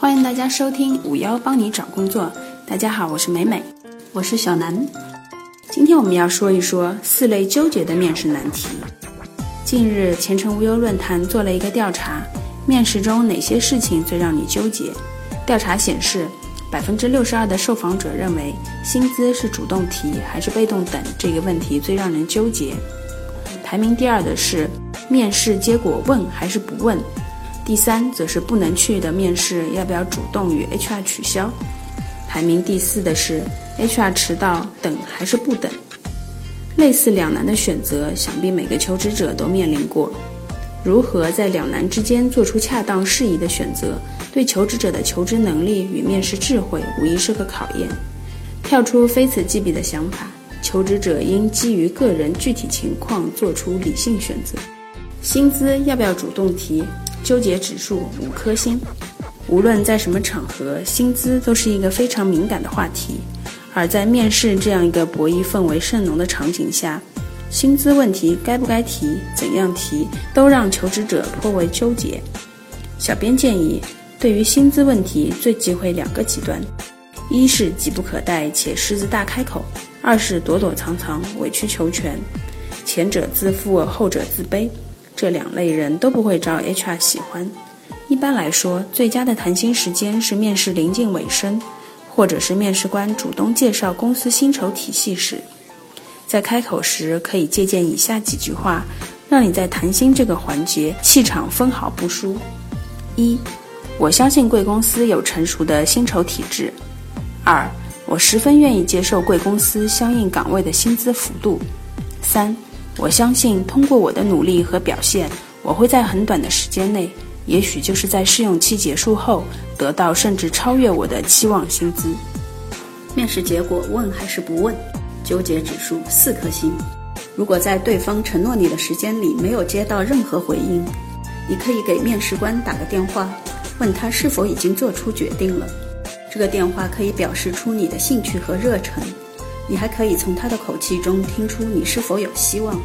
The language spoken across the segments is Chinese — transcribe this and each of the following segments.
欢迎大家收听五幺帮你找工作。大家好，我是美美，我是小南。今天我们要说一说四类纠结的面试难题。近日，前程无忧论坛做了一个调查，面试中哪些事情最让你纠结？调查显示，百分之六十二的受访者认为薪资是主动提还是被动等这个问题最让人纠结。排名第二的是面试结果问还是不问。第三则是不能去的面试，要不要主动与 HR 取消？排名第四的是 HR 迟到等还是不等？类似两难的选择，想必每个求职者都面临过。如何在两难之间做出恰当适宜的选择，对求职者的求职能力与面试智慧无疑是个考验。跳出非此即彼的想法，求职者应基于个人具体情况做出理性选择。薪资要不要主动提？纠结指数五颗星。无论在什么场合，薪资都是一个非常敏感的话题。而在面试这样一个博弈氛围甚浓的场景下，薪资问题该不该提、怎样提，都让求职者颇为纠结。小编建议，对于薪资问题，最忌讳两个极端：一是急不可待且狮子大开口；二是躲躲藏藏、委曲求全。前者自负，后者自卑。这两类人都不会招 HR 喜欢。一般来说，最佳的谈薪时间是面试临近尾声，或者是面试官主动介绍公司薪酬体系时。在开口时，可以借鉴以下几句话，让你在谈薪这个环节气场分毫不输。一，我相信贵公司有成熟的薪酬体制。二，我十分愿意接受贵公司相应岗位的薪资幅度。三。我相信，通过我的努力和表现，我会在很短的时间内，也许就是在试用期结束后，得到甚至超越我的期望薪资。面试结果问还是不问？纠结指数四颗星。如果在对方承诺你的时间里没有接到任何回应，你可以给面试官打个电话，问他是否已经做出决定了。这个电话可以表示出你的兴趣和热忱。你还可以从他的口气中听出你是否有希望，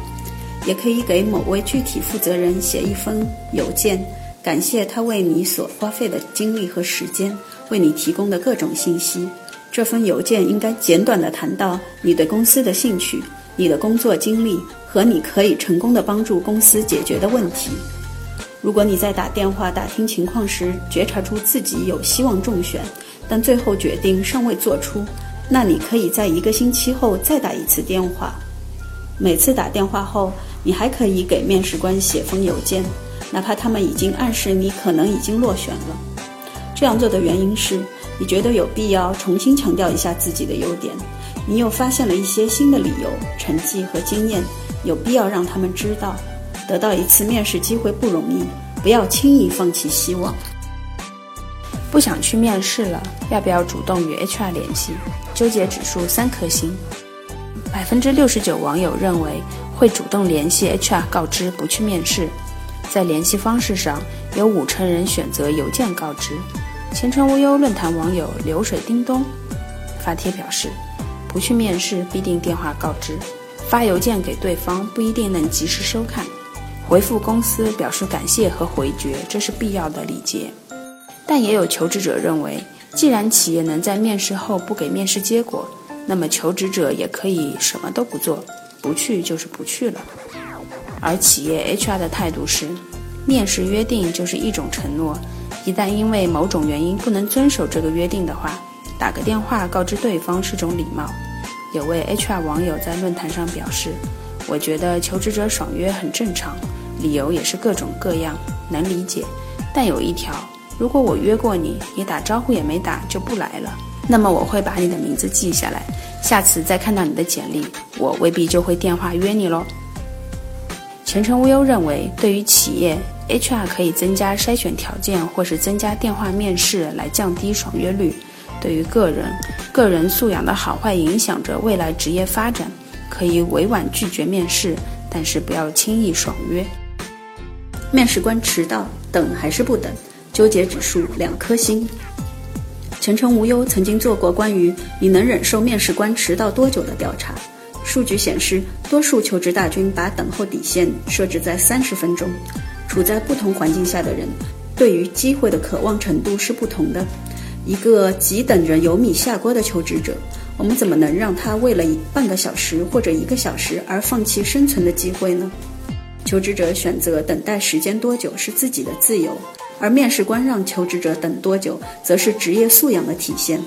也可以给某位具体负责人写一封邮件，感谢他为你所花费的精力和时间，为你提供的各种信息。这封邮件应该简短地谈到你对公司的兴趣、你的工作经历和你可以成功地帮助公司解决的问题。如果你在打电话打听情况时觉察出自己有希望中选，但最后决定尚未做出。那你可以在一个星期后再打一次电话，每次打电话后，你还可以给面试官写封邮件，哪怕他们已经暗示你可能已经落选了。这样做的原因是，你觉得有必要重新强调一下自己的优点，你又发现了一些新的理由、成绩和经验，有必要让他们知道，得到一次面试机会不容易，不要轻易放弃希望。不想去面试了，要不要主动与 HR 联系？纠结指数三颗星。百分之六十九网友认为会主动联系 HR 告知不去面试。在联系方式上，有五成人选择邮件告知。前程无忧论坛网友流水叮咚发帖表示，不去面试必定电话告知，发邮件给对方不一定能及时收看，回复公司表示感谢和回绝，这是必要的礼节。但也有求职者认为，既然企业能在面试后不给面试结果，那么求职者也可以什么都不做，不去就是不去了。而企业 HR 的态度是，面试约定就是一种承诺，一旦因为某种原因不能遵守这个约定的话，打个电话告知对方是种礼貌。有位 HR 网友在论坛上表示：“我觉得求职者爽约很正常，理由也是各种各样，能理解。但有一条。”如果我约过你，你打招呼也没打就不来了，那么我会把你的名字记下来，下次再看到你的简历，我未必就会电话约你喽。前程无忧认为，对于企业，HR 可以增加筛选条件，或是增加电话面试来降低爽约率；对于个人，个人素养的好坏影响着未来职业发展，可以委婉拒绝面试，但是不要轻易爽约。面试官迟到，等还是不等？纠结指数两颗星。前程无忧曾经做过关于你能忍受面试官迟到多久的调查，数据显示，多数求职大军把等候底线设置在三十分钟。处在不同环境下的人，对于机会的渴望程度是不同的。一个急等着油米下锅的求职者，我们怎么能让他为了半个小时或者一个小时而放弃生存的机会呢？求职者选择等待时间多久是自己的自由，而面试官让求职者等多久，则是职业素养的体现。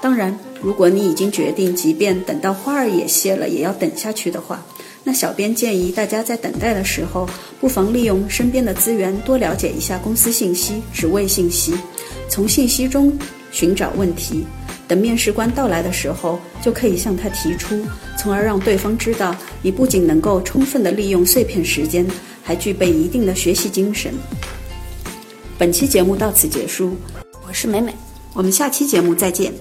当然，如果你已经决定，即便等到花儿也谢了，也要等下去的话，那小编建议大家在等待的时候，不妨利用身边的资源，多了解一下公司信息、职位信息，从信息中。寻找问题，等面试官到来的时候，就可以向他提出，从而让对方知道你不仅能够充分的利用碎片时间，还具备一定的学习精神。本期节目到此结束，我是美美，我们下期节目再见。